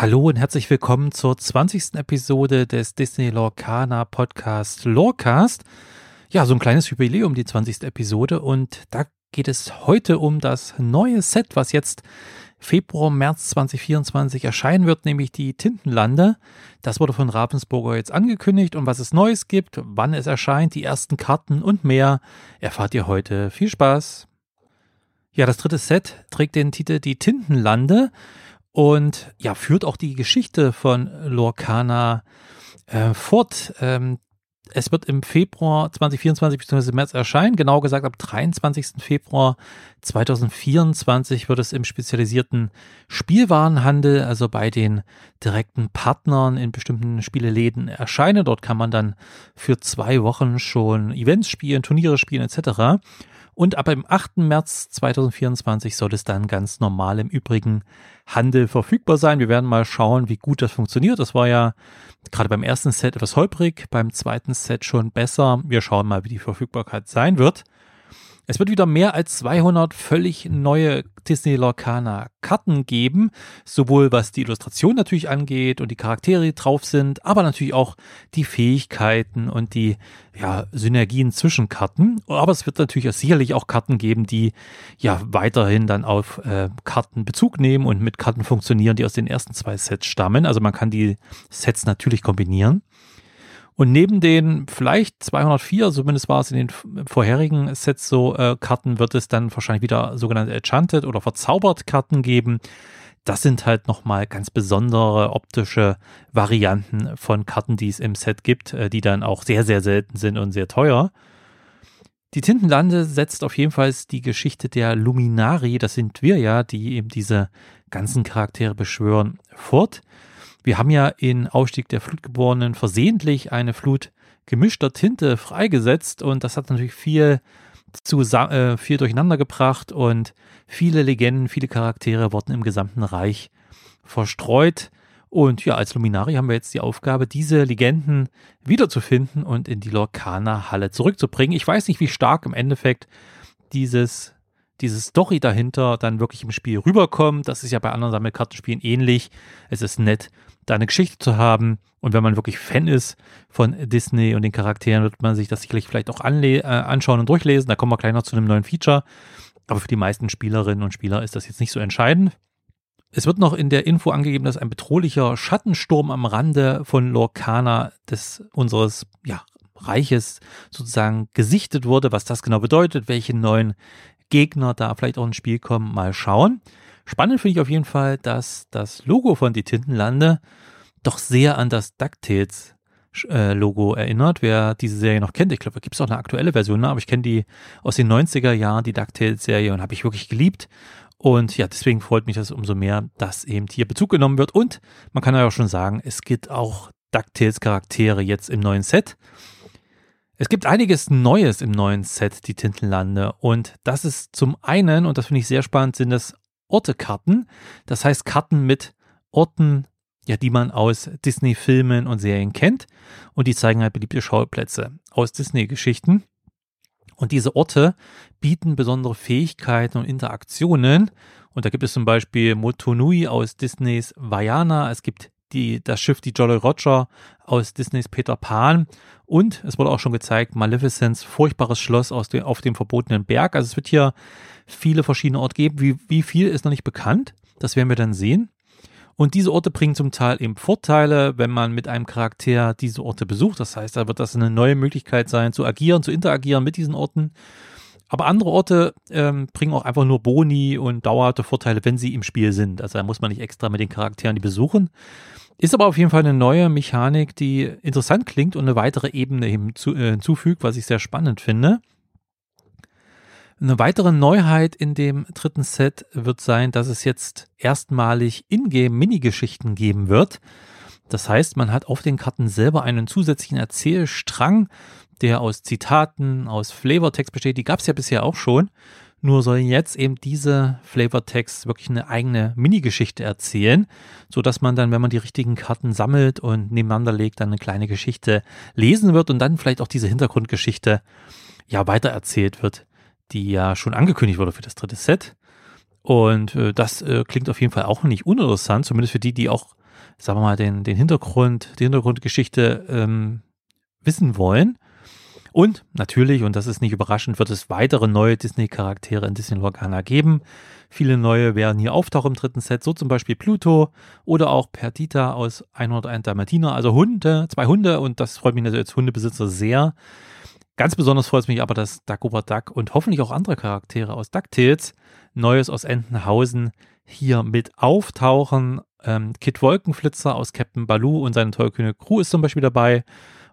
Hallo und herzlich willkommen zur 20. Episode des Disney Lorcana Podcast Lorecast. Ja, so ein kleines Jubiläum, die 20. Episode und da geht es heute um das neue Set, was jetzt Februar, März 2024 erscheinen wird, nämlich die Tintenlande. Das wurde von Ravensburger jetzt angekündigt und was es Neues gibt, wann es erscheint, die ersten Karten und mehr, erfahrt ihr heute. Viel Spaß! Ja, das dritte Set trägt den Titel Die Tintenlande und ja, führt auch die Geschichte von Lorcana äh, fort. Ähm, es wird im Februar 2024 bzw. März erscheinen. Genau gesagt, am 23. Februar 2024 wird es im spezialisierten Spielwarenhandel, also bei den direkten Partnern in bestimmten Spieleläden erscheinen. Dort kann man dann für zwei Wochen schon Events spielen, Turniere spielen etc. Und ab dem 8. März 2024 soll es dann ganz normal im übrigen Handel verfügbar sein. Wir werden mal schauen, wie gut das funktioniert. Das war ja gerade beim ersten Set etwas holprig, beim zweiten Set schon besser. Wir schauen mal, wie die Verfügbarkeit sein wird. Es wird wieder mehr als 200 völlig neue Disney Lorcana Karten geben, sowohl was die Illustration natürlich angeht und die Charaktere, die drauf sind, aber natürlich auch die Fähigkeiten und die ja, Synergien zwischen Karten. Aber es wird natürlich auch sicherlich auch Karten geben, die ja weiterhin dann auf äh, Karten Bezug nehmen und mit Karten funktionieren, die aus den ersten zwei Sets stammen. Also man kann die Sets natürlich kombinieren. Und neben den vielleicht 204, zumindest war es in den vorherigen Sets so, äh, Karten, wird es dann wahrscheinlich wieder sogenannte Enchanted oder verzaubert Karten geben. Das sind halt nochmal ganz besondere optische Varianten von Karten, die es im Set gibt, äh, die dann auch sehr, sehr selten sind und sehr teuer. Die Tintenlande setzt auf jeden Fall die Geschichte der Luminari, das sind wir ja, die eben diese ganzen Charaktere beschwören, fort. Wir haben ja in Aufstieg der Flutgeborenen versehentlich eine Flut gemischter Tinte freigesetzt und das hat natürlich viel, zu, äh, viel durcheinander gebracht und viele Legenden, viele Charaktere wurden im gesamten Reich verstreut. Und ja, als Luminari haben wir jetzt die Aufgabe, diese Legenden wiederzufinden und in die Lorcaner-Halle zurückzubringen. Ich weiß nicht, wie stark im Endeffekt dieses, diese Story dahinter dann wirklich im Spiel rüberkommt. Das ist ja bei anderen Sammelkartenspielen ähnlich. Es ist nett, da eine Geschichte zu haben. Und wenn man wirklich Fan ist von Disney und den Charakteren, wird man sich das sicherlich vielleicht auch äh, anschauen und durchlesen. Da kommen wir gleich noch zu einem neuen Feature. Aber für die meisten Spielerinnen und Spieler ist das jetzt nicht so entscheidend. Es wird noch in der Info angegeben, dass ein bedrohlicher Schattensturm am Rande von Lorcana des unseres ja, Reiches sozusagen gesichtet wurde. Was das genau bedeutet, welche neuen Gegner da vielleicht auch ins Spiel kommen, mal schauen. Spannend finde ich auf jeden Fall, dass das Logo von Die Tintenlande doch sehr an das DuckTales äh, Logo erinnert. Wer diese Serie noch kennt, ich glaube, da gibt es auch eine aktuelle Version, ne? aber ich kenne die aus den 90er Jahren, die DuckTales-Serie, und habe ich wirklich geliebt. Und ja, deswegen freut mich das umso mehr, dass eben hier Bezug genommen wird. Und man kann ja auch schon sagen, es gibt auch DuckTales-Charaktere jetzt im neuen Set. Es gibt einiges Neues im neuen Set, die Tintenlande. Und das ist zum einen, und das finde ich sehr spannend, sind es Ortekarten. Das heißt Karten mit Orten, ja, die man aus Disney-Filmen und Serien kennt. Und die zeigen halt beliebte Schauplätze aus Disney-Geschichten. Und diese Orte bieten besondere Fähigkeiten und Interaktionen. Und da gibt es zum Beispiel Motonui aus Disneys Vaiana. Es gibt die, das Schiff, die Jolly Roger aus Disneys Peter Pan. Und es wurde auch schon gezeigt, Maleficents furchtbares Schloss aus dem, auf dem verbotenen Berg. Also es wird hier viele verschiedene Orte geben. Wie, wie viel ist noch nicht bekannt. Das werden wir dann sehen. Und diese Orte bringen zum Teil eben Vorteile, wenn man mit einem Charakter diese Orte besucht. Das heißt, da wird das eine neue Möglichkeit sein, zu agieren, zu interagieren mit diesen Orten. Aber andere Orte ähm, bringen auch einfach nur Boni und dauerte Vorteile, wenn sie im Spiel sind. Also da muss man nicht extra mit den Charakteren die besuchen. Ist aber auf jeden Fall eine neue Mechanik, die interessant klingt und eine weitere Ebene äh, hinzufügt, was ich sehr spannend finde. Eine weitere Neuheit in dem dritten Set wird sein, dass es jetzt erstmalig Ingame-Minigeschichten geben wird. Das heißt, man hat auf den Karten selber einen zusätzlichen Erzählstrang, der aus Zitaten, aus Flavortext besteht. Die gab es ja bisher auch schon. Nur sollen jetzt eben diese Flavortext wirklich eine eigene Minigeschichte erzählen, so dass man dann, wenn man die richtigen Karten sammelt und nebeneinander legt, dann eine kleine Geschichte lesen wird und dann vielleicht auch diese Hintergrundgeschichte ja weitererzählt wird die ja schon angekündigt wurde für das dritte Set. Und äh, das äh, klingt auf jeden Fall auch nicht uninteressant, zumindest für die, die auch sagen wir mal, den, den Hintergrund, die Hintergrundgeschichte ähm, wissen wollen. Und natürlich, und das ist nicht überraschend, wird es weitere neue Disney-Charaktere in Disney Lorcana geben. Viele neue werden hier auftauchen im dritten Set, so zum Beispiel Pluto oder auch Perdita aus 101 Dalmatiner, also Hunde, zwei Hunde und das freut mich natürlich als Hundebesitzer sehr. Ganz besonders freut es mich aber, dass Dagobert Duck und hoffentlich auch andere Charaktere aus DuckTales, Neues aus Entenhausen, hier mit auftauchen. Ähm, Kid Wolkenflitzer aus Captain Baloo und seine tollkühne Crew ist zum Beispiel dabei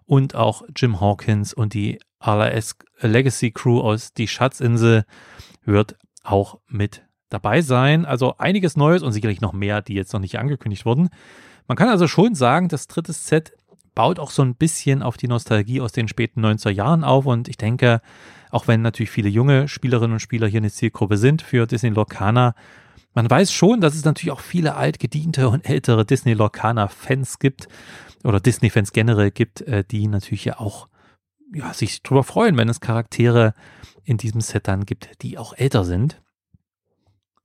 und auch Jim Hawkins und die RLS Legacy Crew aus Die Schatzinsel wird auch mit dabei sein. Also einiges Neues und sicherlich noch mehr, die jetzt noch nicht angekündigt wurden. Man kann also schon sagen, das dritte Set baut auch so ein bisschen auf die Nostalgie aus den späten 90er Jahren auf und ich denke, auch wenn natürlich viele junge Spielerinnen und Spieler hier eine Zielgruppe sind für Disney Lorcaner, man weiß schon, dass es natürlich auch viele altgediente und ältere Disney Lorcaner Fans gibt oder Disney-Fans generell gibt, äh, die natürlich ja auch ja, sich darüber freuen, wenn es Charaktere in diesem Set dann gibt, die auch älter sind.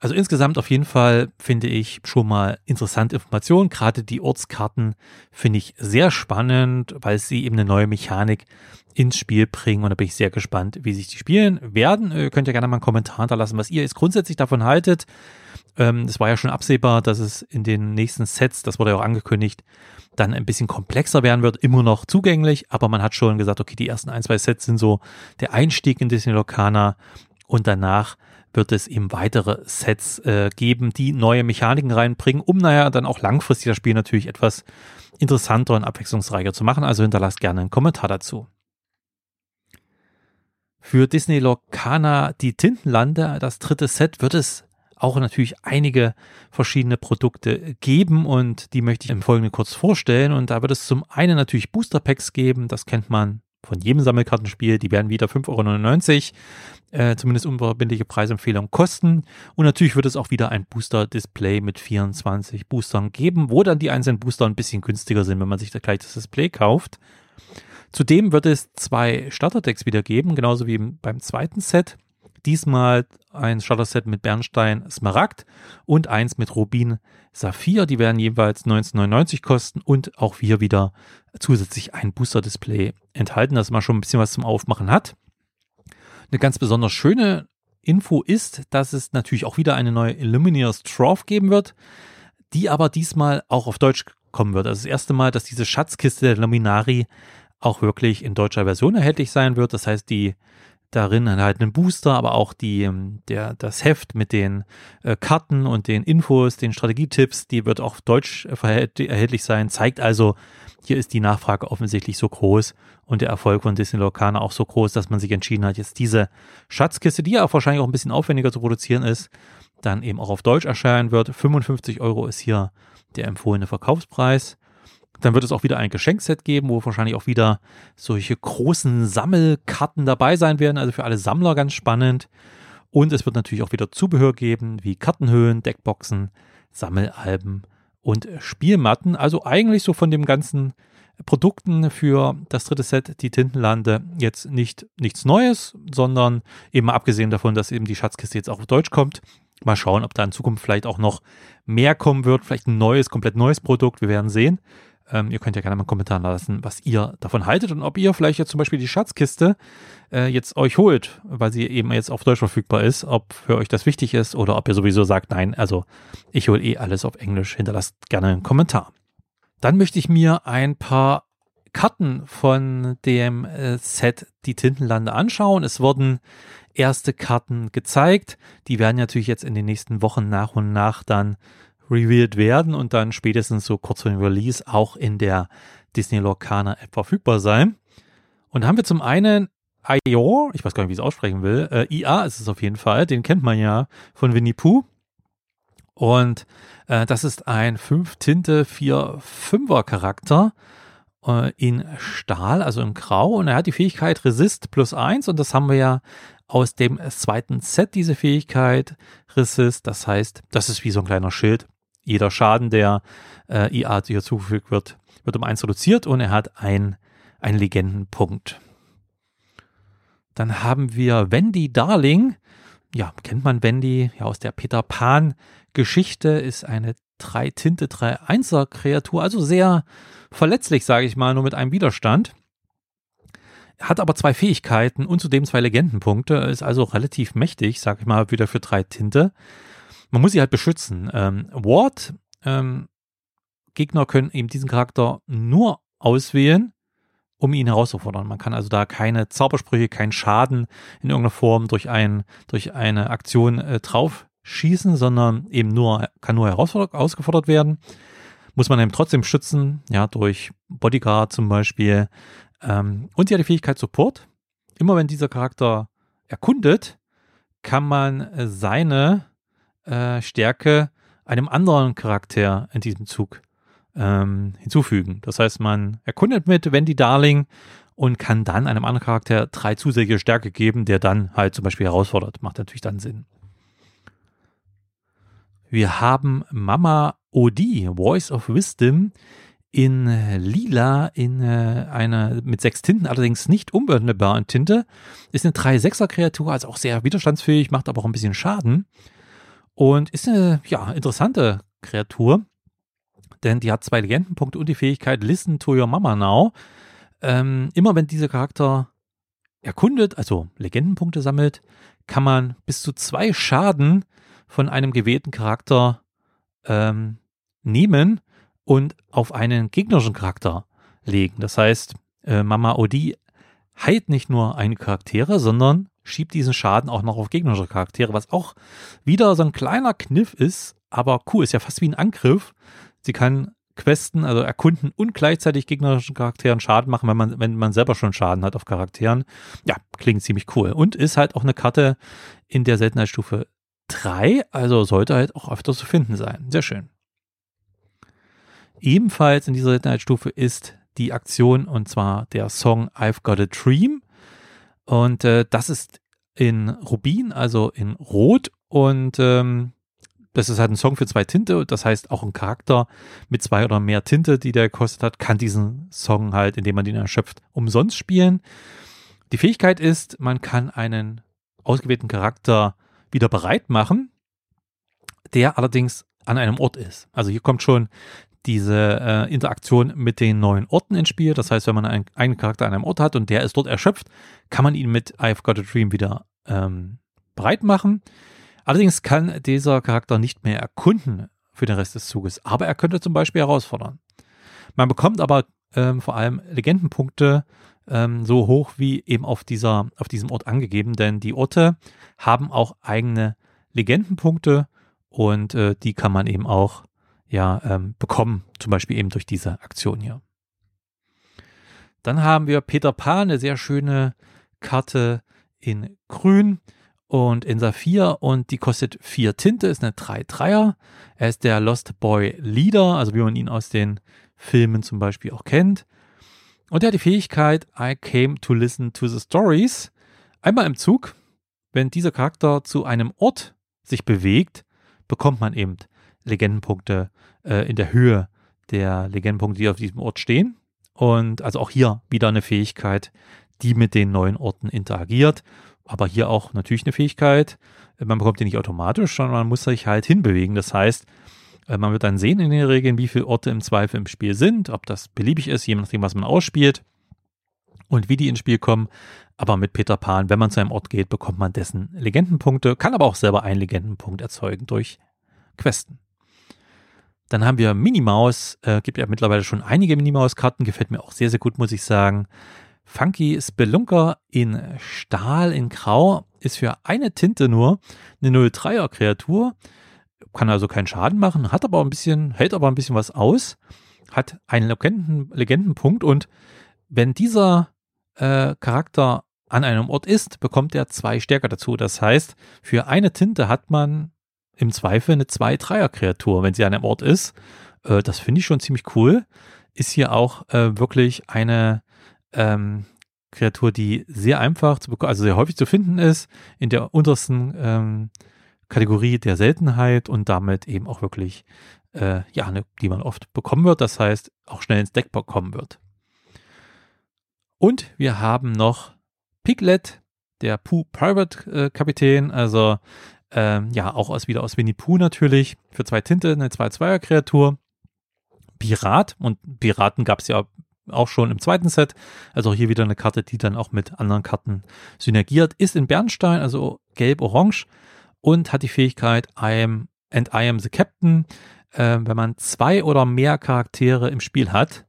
Also insgesamt auf jeden Fall finde ich schon mal interessante Informationen. Gerade die Ortskarten finde ich sehr spannend, weil sie eben eine neue Mechanik ins Spiel bringen. Und da bin ich sehr gespannt, wie sich die spielen werden. Ihr könnt ja gerne mal einen Kommentar hinterlassen, was ihr jetzt grundsätzlich davon haltet. Ähm, es war ja schon absehbar, dass es in den nächsten Sets, das wurde ja auch angekündigt, dann ein bisschen komplexer werden wird, immer noch zugänglich, aber man hat schon gesagt, okay, die ersten ein, zwei Sets sind so der Einstieg in Disney Locana und danach wird es eben weitere Sets äh, geben, die neue Mechaniken reinbringen, um naja dann auch langfristig das Spiel natürlich etwas interessanter und abwechslungsreicher zu machen. Also hinterlasst gerne einen Kommentar dazu. Für Disney Locana die Tintenlande, das dritte Set, wird es auch natürlich einige verschiedene Produkte geben und die möchte ich im Folgenden kurz vorstellen. Und da wird es zum einen natürlich Booster Packs geben, das kennt man von jedem Sammelkartenspiel, die werden wieder 5,99 Euro, äh, zumindest unverbindliche Preisempfehlung kosten. Und natürlich wird es auch wieder ein Booster-Display mit 24 Boostern geben, wo dann die einzelnen Booster ein bisschen günstiger sind, wenn man sich da gleich das Display kauft. Zudem wird es zwei Starterdecks wieder geben, genauso wie beim zweiten Set. Diesmal ein Starter-Set mit Bernstein Smaragd und eins mit Rubin Saphir. Die werden jeweils 1999 kosten und auch hier wieder zusätzlich ein Booster-Display enthalten, dass man schon ein bisschen was zum Aufmachen hat. Eine ganz besonders schöne Info ist, dass es natürlich auch wieder eine neue Illuminators Trough geben wird, die aber diesmal auch auf Deutsch kommen wird. Also das erste Mal, dass diese Schatzkiste der Luminari auch wirklich in deutscher Version erhältlich sein wird. Das heißt, die darin halt einen Booster, aber auch die, ähm, der, das Heft mit den äh, Karten und den Infos, den Strategietipps, die wird auch Deutsch erhältlich sein. Zeigt also, hier ist die Nachfrage offensichtlich so groß und der Erfolg von Disney Locana auch so groß, dass man sich entschieden hat, jetzt diese Schatzkiste, die ja auch wahrscheinlich auch ein bisschen aufwendiger zu produzieren ist, dann eben auch auf Deutsch erscheinen wird. 55 Euro ist hier der empfohlene Verkaufspreis. Dann wird es auch wieder ein Geschenkset geben, wo wahrscheinlich auch wieder solche großen Sammelkarten dabei sein werden. Also für alle Sammler ganz spannend. Und es wird natürlich auch wieder Zubehör geben, wie Kartenhöhen, Deckboxen, Sammelalben und Spielmatten. Also eigentlich so von dem ganzen Produkten für das dritte Set, die Tintenlande, jetzt nicht nichts Neues, sondern eben abgesehen davon, dass eben die Schatzkiste jetzt auch auf Deutsch kommt. Mal schauen, ob da in Zukunft vielleicht auch noch mehr kommen wird, vielleicht ein neues, komplett neues Produkt. Wir werden sehen. Ähm, ihr könnt ja gerne mal einen Kommentar lassen, was ihr davon haltet und ob ihr vielleicht jetzt zum Beispiel die Schatzkiste äh, jetzt euch holt, weil sie eben jetzt auf Deutsch verfügbar ist, ob für euch das wichtig ist oder ob ihr sowieso sagt, nein, also ich hole eh alles auf Englisch. Hinterlasst gerne einen Kommentar. Dann möchte ich mir ein paar Karten von dem äh, Set Die Tintenlande anschauen. Es wurden erste Karten gezeigt. Die werden natürlich jetzt in den nächsten Wochen nach und nach dann revealed werden und dann spätestens so kurz vor dem Release auch in der Disney Lorcaner App verfügbar sein. Und haben wir zum einen IOR, ich weiß gar nicht, wie ich es aussprechen will, äh, IA ist es auf jeden Fall, den kennt man ja von Winnie Pooh. Und äh, das ist ein 5-Tinte 4-5er Charakter äh, in Stahl, also in Grau. Und er hat die Fähigkeit Resist plus 1 und das haben wir ja aus dem zweiten Set, diese Fähigkeit Resist. Das heißt, das ist wie so ein kleiner Schild jeder Schaden, der äh, IA hier zugefügt wird, wird um eins reduziert und er hat ein, einen Legendenpunkt. Dann haben wir Wendy Darling. Ja, kennt man Wendy ja aus der Peter Pan Geschichte, ist eine drei Tinte, drei Einser Kreatur, also sehr verletzlich, sage ich mal, nur mit einem Widerstand. Hat aber zwei Fähigkeiten und zudem zwei Legendenpunkte, ist also relativ mächtig, sag ich mal, wieder für drei Tinte. Man muss sie halt beschützen. Ähm, Ward, ähm, Gegner können eben diesen Charakter nur auswählen, um ihn herauszufordern. Man kann also da keine Zaubersprüche, keinen Schaden in irgendeiner Form durch, ein, durch eine Aktion äh, drauf schießen, sondern eben nur, kann nur herausgefordert werden. Muss man eben trotzdem schützen, ja, durch Bodyguard zum Beispiel. Ähm, und sie hat die Fähigkeit Support. Immer wenn dieser Charakter erkundet, kann man seine äh, Stärke einem anderen Charakter in diesem Zug ähm, hinzufügen. Das heißt, man erkundet mit Wendy Darling und kann dann einem anderen Charakter drei zusätzliche Stärke geben, der dann halt zum Beispiel herausfordert. Macht natürlich dann Sinn. Wir haben Mama Odi, Voice of Wisdom, in lila, in äh, einer mit sechs Tinten, allerdings nicht unbehandelbaren Tinte. Ist eine 3-6er-Kreatur, also auch sehr widerstandsfähig, macht aber auch ein bisschen Schaden. Und ist eine ja, interessante Kreatur denn die hat zwei Legendenpunkte und die Fähigkeit Listen to Your Mama Now. Ähm, immer wenn dieser Charakter erkundet, also Legendenpunkte sammelt, kann man bis zu zwei Schaden von einem gewählten Charakter ähm, nehmen und auf einen gegnerischen Charakter legen. Das heißt, äh, Mama Odi heilt nicht nur eine Charaktere, sondern schiebt diesen Schaden auch noch auf gegnerische Charaktere, was auch wieder so ein kleiner Kniff ist, aber cool, ist ja fast wie ein Angriff. Sie kann Questen, also erkunden und gleichzeitig gegnerischen Charakteren Schaden machen, wenn man, wenn man selber schon Schaden hat auf Charakteren. Ja, klingt ziemlich cool. Und ist halt auch eine Karte in der Seltenheitsstufe 3, also sollte halt auch öfter zu finden sein. Sehr schön. Ebenfalls in dieser Seltenheitsstufe ist die Aktion und zwar der Song I've Got a Dream. Und äh, das ist in Rubin, also in Rot. Und ähm, das ist halt ein Song für zwei Tinte. Das heißt, auch ein Charakter mit zwei oder mehr Tinte, die der gekostet hat, kann diesen Song halt, indem man den erschöpft, umsonst spielen. Die Fähigkeit ist, man kann einen ausgewählten Charakter wieder bereit machen, der allerdings an einem Ort ist. Also hier kommt schon diese äh, Interaktion mit den neuen Orten ins Spiel. Das heißt, wenn man einen, einen Charakter an einem Ort hat und der ist dort erschöpft, kann man ihn mit I've Got a Dream wieder ähm, bereit machen. Allerdings kann dieser Charakter nicht mehr erkunden für den Rest des Zuges, aber er könnte zum Beispiel herausfordern. Man bekommt aber ähm, vor allem Legendenpunkte ähm, so hoch wie eben auf, dieser, auf diesem Ort angegeben, denn die Orte haben auch eigene Legendenpunkte und äh, die kann man eben auch ja, ähm, bekommen, zum Beispiel eben durch diese Aktion hier. Dann haben wir Peter Pan, eine sehr schöne Karte in Grün und in Saphir und die kostet vier Tinte, ist eine 3-3er. Er ist der Lost Boy Leader, also wie man ihn aus den Filmen zum Beispiel auch kennt. Und er hat die Fähigkeit I came to listen to the stories. Einmal im Zug, wenn dieser Charakter zu einem Ort sich bewegt, bekommt man eben Legendenpunkte äh, in der Höhe der Legendenpunkte, die auf diesem Ort stehen. Und also auch hier wieder eine Fähigkeit, die mit den neuen Orten interagiert aber hier auch natürlich eine Fähigkeit. Man bekommt die nicht automatisch, sondern man muss sich halt hinbewegen. Das heißt, äh, man wird dann sehen in den Regeln, wie viele Orte im Zweifel im Spiel sind, ob das beliebig ist, je nachdem, was man ausspielt und wie die ins Spiel kommen. Aber mit Peter Pan, wenn man zu einem Ort geht, bekommt man dessen Legendenpunkte, kann aber auch selber einen Legendenpunkt erzeugen durch Questen. Dann haben wir Minimaus, äh, gibt ja mittlerweile schon einige Minimaus-Karten, gefällt mir auch sehr, sehr gut, muss ich sagen. Funky Spelunker in Stahl in Grau ist für eine Tinte nur eine 03er Kreatur, kann also keinen Schaden machen, hat aber ein bisschen, hält aber ein bisschen was aus, hat einen Legenden, Legendenpunkt und wenn dieser äh, Charakter an einem Ort ist, bekommt er zwei Stärke dazu. Das heißt, für eine Tinte hat man im Zweifel eine 2-3er-Kreatur, wenn sie an einem Ort ist. Äh, das finde ich schon ziemlich cool. Ist hier auch äh, wirklich eine ähm, Kreatur, die sehr einfach zu bekommen, also sehr häufig zu finden ist, in der untersten ähm, Kategorie der Seltenheit und damit eben auch wirklich, äh, ja, eine, die man oft bekommen wird, das heißt auch schnell ins Deck bekommen wird. Und wir haben noch Piglet, der Pooh Private äh, Kapitän, also Ähm, ja, auch aus, wieder aus Winnie Pooh natürlich. Für zwei Tinte, eine 2-2er-Kreatur. Pirat. Und Piraten gab es ja auch schon im zweiten Set. Also auch hier wieder eine Karte, die dann auch mit anderen Karten synergiert. Ist in Bernstein, also gelb-orange. Und hat die Fähigkeit I am, and I am the Captain. Äh, wenn man zwei oder mehr Charaktere im Spiel hat,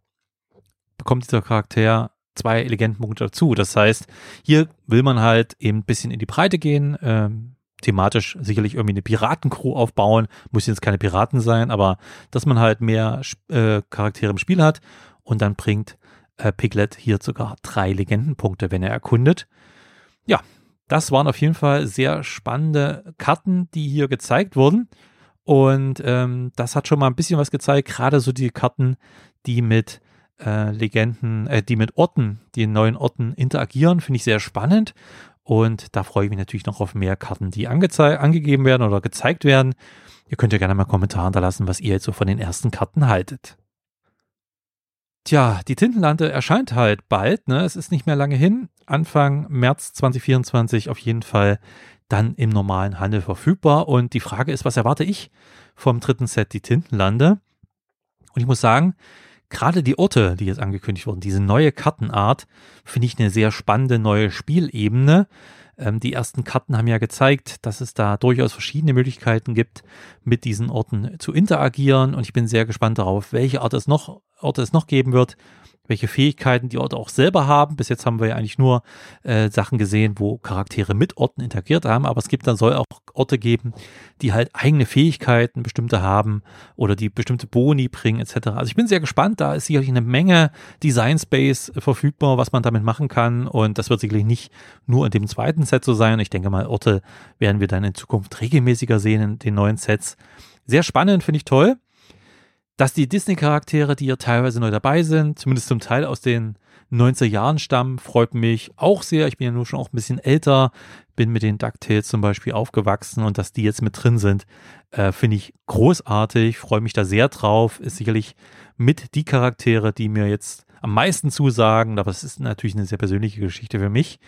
bekommt dieser Charakter zwei Legendenpunkte dazu. Das heißt, hier will man halt eben ein bisschen in die Breite gehen, ähm, thematisch sicherlich irgendwie eine Piratencrew aufbauen, muss jetzt keine Piraten sein, aber dass man halt mehr äh, Charaktere im Spiel hat und dann bringt äh, Piglet hier sogar drei Legendenpunkte, wenn er erkundet. Ja, das waren auf jeden Fall sehr spannende Karten, die hier gezeigt wurden. Und ähm, das hat schon mal ein bisschen was gezeigt, gerade so die Karten, die mit äh, Legenden, äh, die mit Orten, die neuen Orten interagieren, finde ich sehr spannend. Und da freue ich mich natürlich noch auf mehr Karten, die angegeben werden oder gezeigt werden. Ihr könnt ja gerne mal Kommentare hinterlassen, was ihr jetzt so von den ersten Karten haltet. Tja, die Tintenlande erscheint halt bald, ne? Es ist nicht mehr lange hin. Anfang März 2024 auf jeden Fall dann im normalen Handel verfügbar. Und die Frage ist, was erwarte ich vom dritten Set, die Tintenlande? Und ich muss sagen, gerade die Orte, die jetzt angekündigt wurden, diese neue Kartenart, finde ich eine sehr spannende neue Spielebene. Ähm, die ersten Karten haben ja gezeigt, dass es da durchaus verschiedene Möglichkeiten gibt, mit diesen Orten zu interagieren. Und ich bin sehr gespannt darauf, welche Art es noch, Orte es noch geben wird welche Fähigkeiten die Orte auch selber haben. Bis jetzt haben wir ja eigentlich nur äh, Sachen gesehen, wo Charaktere mit Orten interagiert haben, aber es gibt dann soll auch Orte geben, die halt eigene Fähigkeiten bestimmte haben oder die bestimmte Boni bringen etc. Also ich bin sehr gespannt, da ist sicherlich eine Menge Design Space verfügbar, was man damit machen kann und das wird sicherlich nicht nur in dem zweiten Set so sein. Ich denke mal, Orte werden wir dann in Zukunft regelmäßiger sehen in den neuen Sets. Sehr spannend, finde ich toll dass die Disney-Charaktere, die hier teilweise neu dabei sind, zumindest zum Teil aus den 90er Jahren stammen, freut mich auch sehr. Ich bin ja nur schon auch ein bisschen älter, bin mit den DuckTales zum Beispiel aufgewachsen und dass die jetzt mit drin sind, äh, finde ich großartig, freue mich da sehr drauf. Ist sicherlich mit die Charaktere, die mir jetzt am meisten zusagen, aber es ist natürlich eine sehr persönliche Geschichte für mich.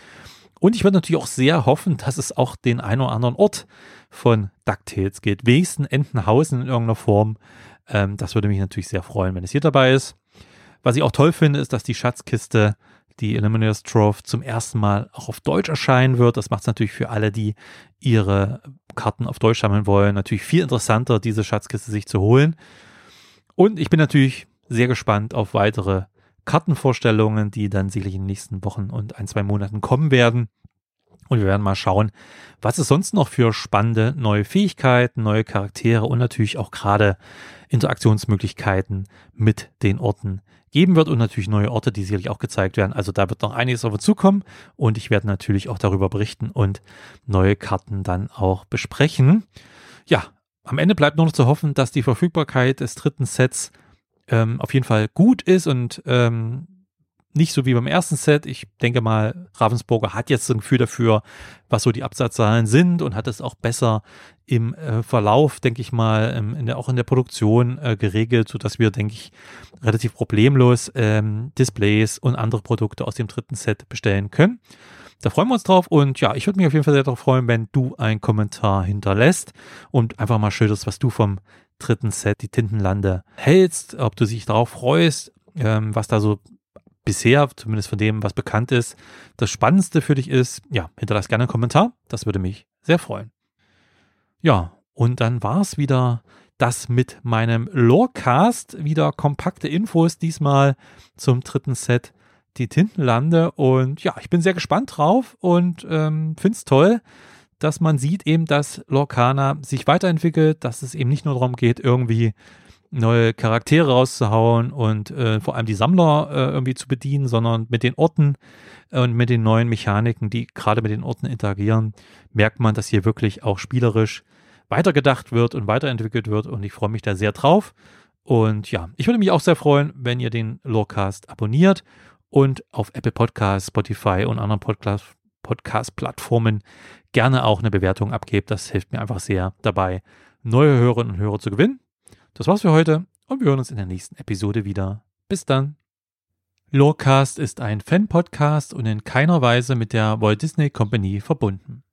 Und ich würde natürlich auch sehr hoffen, dass es auch den einen oder anderen Ort von DuckTales geht. Wenigstens Entenhausen in irgendeiner Form. Ähm, das würde mich natürlich sehr freuen, wenn es hier dabei ist. Was ich auch toll finde, ist, dass die Schatzkiste, die Eliminators Trove, zum ersten Mal auch auf Deutsch erscheinen wird. Das macht es natürlich für alle, die ihre Karten auf Deutsch sammeln wollen, natürlich viel interessanter, diese Schatzkiste sich zu holen. Und ich bin natürlich sehr gespannt auf weitere Kartenvorstellungen, die dann sicherlich in den nächsten Wochen und ein, zwei Monaten kommen werden. Und wir werden mal schauen, was es sonst noch für spannende neue Fähigkeiten, neue Charaktere und natürlich auch gerade Interaktionsmöglichkeiten mit den Orten geben wird und natürlich neue Orte, die sicherlich auch gezeigt werden. Also da wird noch einiges auf uns zukommen und ich werde natürlich auch darüber berichten und neue Karten dann auch besprechen. Ja, am Ende bleibt nur noch zu hoffen, dass die Verfügbarkeit des dritten Sets ähm, auf jeden Fall gut ist und ähm, nicht so wie beim ersten Set. Ich denke mal, Ravensburger hat jetzt ein Gefühl dafür, was so die Absatzzahlen sind und hat es auch besser im äh, Verlauf, denke ich mal, ähm, in der, auch in der Produktion äh, geregelt, sodass wir, denke ich, relativ problemlos ähm, Displays und andere Produkte aus dem dritten Set bestellen können. Da freuen wir uns drauf und ja, ich würde mich auf jeden Fall sehr darauf freuen, wenn du einen Kommentar hinterlässt und einfach mal schilderst, was du vom dritten Set, die Tintenlande, hältst, ob du dich darauf freust, ähm, was da so bisher, zumindest von dem, was bekannt ist, das Spannendste für dich ist, ja, hinterlass gerne einen Kommentar. Das würde mich sehr freuen. Ja, und dann war es wieder das mit meinem Lorecast. Wieder kompakte Infos, diesmal zum dritten Set, die Tintenlande. Und ja, ich bin sehr gespannt drauf und ähm, finde es toll, dass man sieht eben, dass Lorcana sich weiterentwickelt, dass es eben nicht nur darum geht, irgendwie neue Charaktere rauszuhauen und äh, vor allem die Sammler äh, irgendwie zu bedienen, sondern mit den Orten äh, und mit den neuen Mechaniken, die gerade mit den Orten interagieren, merkt man, dass hier wirklich auch spielerisch weitergedacht wird und weiterentwickelt wird und ich freue mich da sehr drauf. Und ja, ich würde mich auch sehr freuen, wenn ihr den Lorecast abonniert und auf Apple Podcasts, Spotify und anderen Podcast-Plattformen gerne auch eine Bewertung abgebt. Das hilft mir einfach sehr dabei, neue Hörerinnen und Hörer zu gewinnen. Das war's für heute und wir hören uns in der nächsten Episode wieder. Bis dann. Lorecast ist ein Fan-Podcast und in keiner Weise mit der Walt Disney Company verbunden.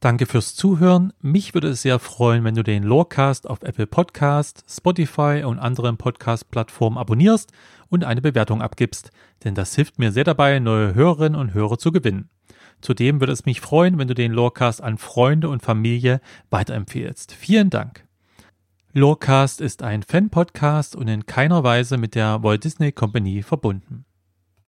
Danke fürs Zuhören. Mich würde es sehr freuen, wenn du den Lorecast auf Apple Podcast, Spotify und anderen Podcast-Plattformen abonnierst und eine Bewertung abgibst, denn das hilft mir sehr dabei, neue Hörerinnen und Hörer zu gewinnen. Zudem würde es mich freuen, wenn du den Lorecast an Freunde und Familie weiterempfehlst. Vielen Dank. Lorecast ist ein Fan-Podcast und in keiner Weise mit der Walt Disney Company verbunden.